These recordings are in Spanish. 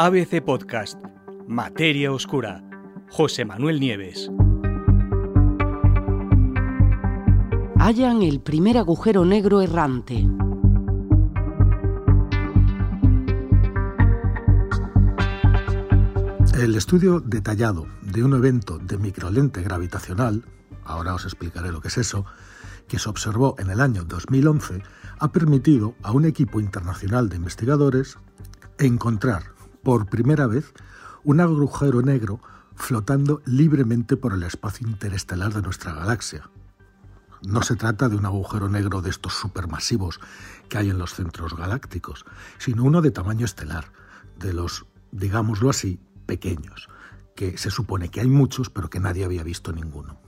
ABC Podcast, Materia Oscura, José Manuel Nieves. Hallan el primer agujero negro errante. El estudio detallado de un evento de microlente gravitacional, ahora os explicaré lo que es eso, que se observó en el año 2011, ha permitido a un equipo internacional de investigadores encontrar por primera vez un agujero negro flotando libremente por el espacio interestelar de nuestra galaxia. No se trata de un agujero negro de estos supermasivos que hay en los centros galácticos, sino uno de tamaño estelar, de los, digámoslo así, pequeños, que se supone que hay muchos, pero que nadie había visto ninguno.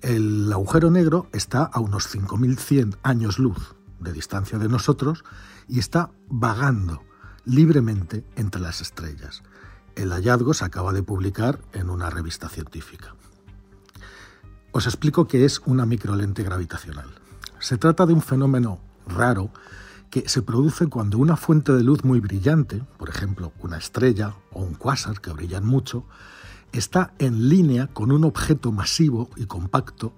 El agujero negro está a unos 5.100 años luz de distancia de nosotros y está vagando libremente entre las estrellas. El hallazgo se acaba de publicar en una revista científica. Os explico qué es una microlente gravitacional. Se trata de un fenómeno raro que se produce cuando una fuente de luz muy brillante, por ejemplo una estrella o un cuásar que brillan mucho, está en línea con un objeto masivo y compacto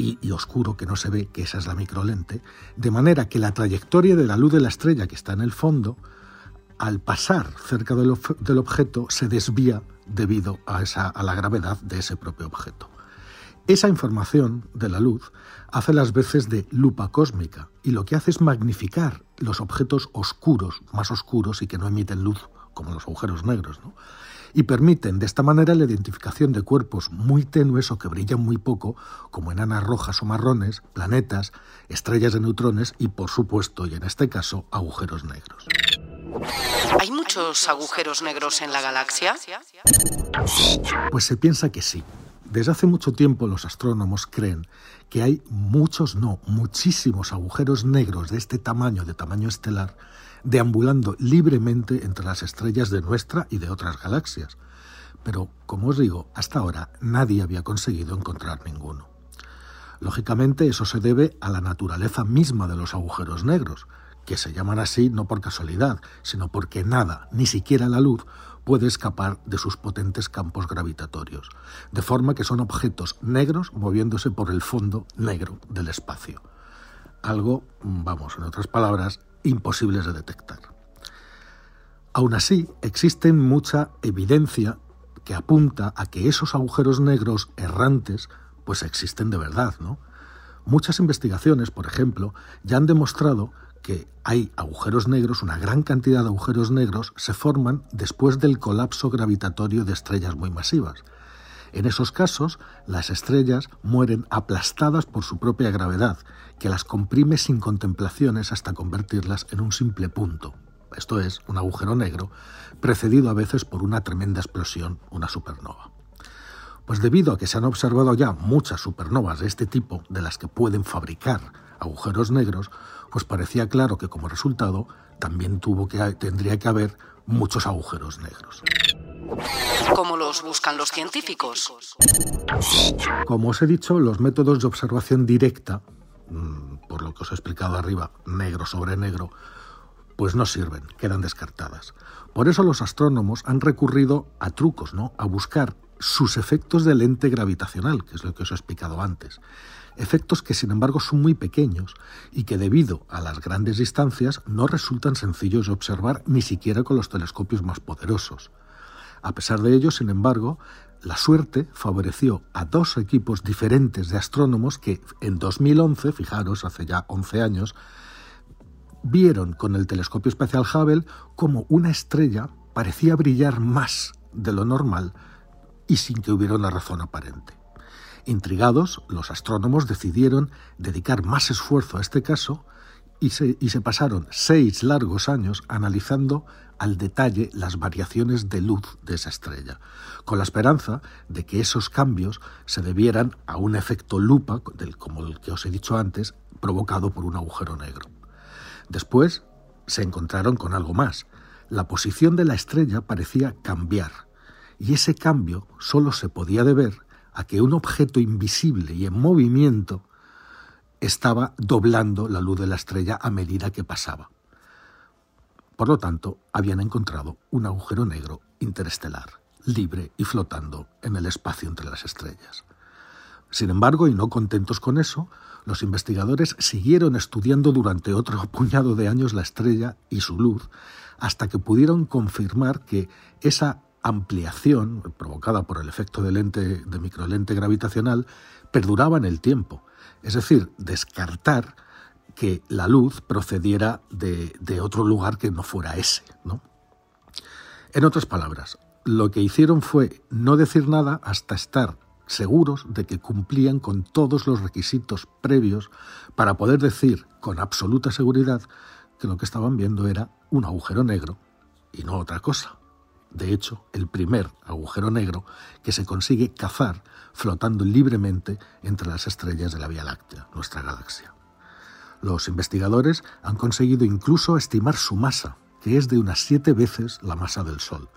y, oscuro que no se ve, que esa es la microlente, de manera que la trayectoria de la luz de la estrella que está en el fondo, al pasar cerca del, del objeto, se desvía debido a, esa, a la gravedad de ese propio objeto. Esa información de la luz hace las veces de lupa cósmica y lo que hace es magnificar los objetos oscuros, más oscuros y que no emiten luz, como los agujeros negros, ¿no? y permiten de esta manera la identificación de cuerpos muy tenues o que brillan muy poco, como enanas rojas o marrones, planetas, estrellas de neutrones y, por supuesto, y en este caso, agujeros negros. ¿Hay muchos agujeros negros en la galaxia? Pues se piensa que sí. Desde hace mucho tiempo los astrónomos creen que hay muchos, no, muchísimos agujeros negros de este tamaño, de tamaño estelar, deambulando libremente entre las estrellas de nuestra y de otras galaxias. Pero, como os digo, hasta ahora nadie había conseguido encontrar ninguno. Lógicamente eso se debe a la naturaleza misma de los agujeros negros, que se llaman así no por casualidad, sino porque nada, ni siquiera la luz, puede escapar de sus potentes campos gravitatorios, de forma que son objetos negros moviéndose por el fondo negro del espacio. Algo, vamos, en otras palabras, imposibles de detectar. Aún así, existe mucha evidencia que apunta a que esos agujeros negros errantes pues existen de verdad, ¿no? Muchas investigaciones, por ejemplo, ya han demostrado que hay agujeros negros, una gran cantidad de agujeros negros se forman después del colapso gravitatorio de estrellas muy masivas. En esos casos, las estrellas mueren aplastadas por su propia gravedad, que las comprime sin contemplaciones hasta convertirlas en un simple punto, esto es, un agujero negro, precedido a veces por una tremenda explosión, una supernova. Pues debido a que se han observado ya muchas supernovas de este tipo, de las que pueden fabricar agujeros negros, pues parecía claro que como resultado también tuvo que, tendría que haber muchos agujeros negros. ¿Cómo los buscan los científicos? Como os he dicho, los métodos de observación directa, mm, por lo que os he explicado arriba, negro sobre negro, pues no sirven, quedan descartadas. Por eso los astrónomos han recurrido a trucos, ¿no? A buscar sus efectos de lente gravitacional, que es lo que os he explicado antes. Efectos que sin embargo son muy pequeños y que debido a las grandes distancias no resultan sencillos de observar ni siquiera con los telescopios más poderosos. A pesar de ello, sin embargo, la suerte favoreció a dos equipos diferentes de astrónomos que en 2011, fijaros, hace ya 11 años, vieron con el telescopio espacial Hubble como una estrella parecía brillar más de lo normal y sin que hubiera una razón aparente. Intrigados, los astrónomos decidieron dedicar más esfuerzo a este caso y se, pasaron seis largos años analizando al detalle las variaciones de luz de esa estrella, con la esperanza de que esos cambios se debieran a un efecto lupa, como el que os he dicho antes, provocado por un agujero negro. Después se encontraron con algo más. La posición de la estrella parecía cambiar y ese cambio solo se podía deber a que un objeto invisible y en movimiento estaba doblando la luz de la estrella a medida que pasaba. Por lo tanto, habían encontrado un agujero negro interestelar, libre y flotando en el espacio entre las estrellas. Sin embargo, y no contentos con eso, los investigadores siguieron estudiando durante otro puñado de años la estrella y su luz, hasta que pudieron confirmar que esa ampliación provocada por el efecto de lente de microlente gravitacional perduraba en el tiempo, es decir, descartar que la luz procediera de, otro lugar que no fuera ese. ¿no? En otras palabras, lo que hicieron fue no decir nada hasta estar seguros de que cumplían con todos los requisitos previos para poder decir con absoluta seguridad que lo que estaban viendo era un agujero negro y no otra cosa. De hecho, el primer agujero negro que se consigue cazar flotando libremente entre las estrellas de la Vía Láctea, nuestra galaxia. Los investigadores han conseguido incluso estimar su masa, que es de unas siete veces la masa del Sol,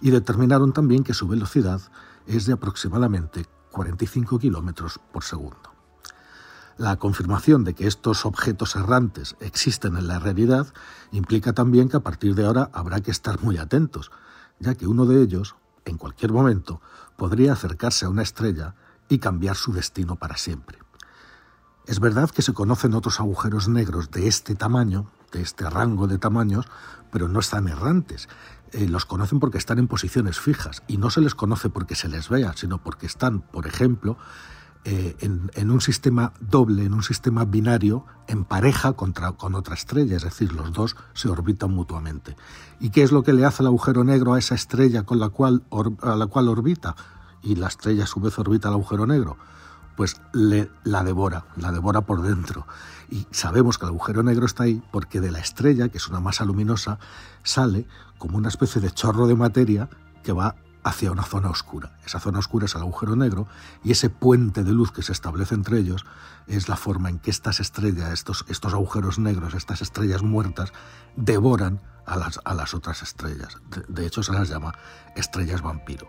y determinaron también que su velocidad es de aproximadamente 45 kilómetros por segundo. La confirmación de que estos objetos errantes existen en la realidad implica también que a partir de ahora habrá que estar muy atentos, ya que uno de ellos, en cualquier momento, podría acercarse a una estrella y cambiar su destino para siempre. Es verdad que se conocen otros agujeros negros de este tamaño, de este rango de tamaños, pero no están errantes. Eh, los conocen porque están en posiciones fijas y no se les conoce porque se les vea, sino porque están, por ejemplo, eh, en, un sistema doble, en un sistema binario, en pareja contra, con otra estrella, es decir, los dos se orbitan mutuamente. ¿Y qué es lo que le hace el agujero negro a esa estrella con la cual, a la cual orbita? Y la estrella a su vez orbita al agujero negro pues le, la devora, la devora por dentro. Y sabemos que el agujero negro está ahí porque de la estrella, que es una masa luminosa, sale como una especie de chorro de materia que va hacia una zona oscura. Esa zona oscura es el agujero negro y ese puente de luz que se establece entre ellos es la forma en que estas estrellas, estos, estos agujeros negros, estas estrellas muertas, devoran a las, a las otras estrellas. De, hecho, se las llama estrellas vampiro.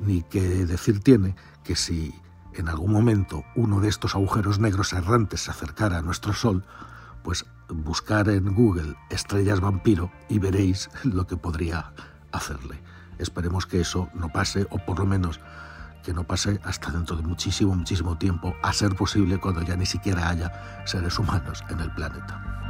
Ni que decir tiene que si en algún momento uno de estos agujeros negros errantes se acercara a nuestro Sol, pues buscar en Google estrellas vampiro y veréis lo que podría hacerle. Esperemos que eso no pase, o por lo menos que no pase hasta dentro de muchísimo, muchísimo tiempo, a ser posible cuando ya ni siquiera haya seres humanos en el planeta.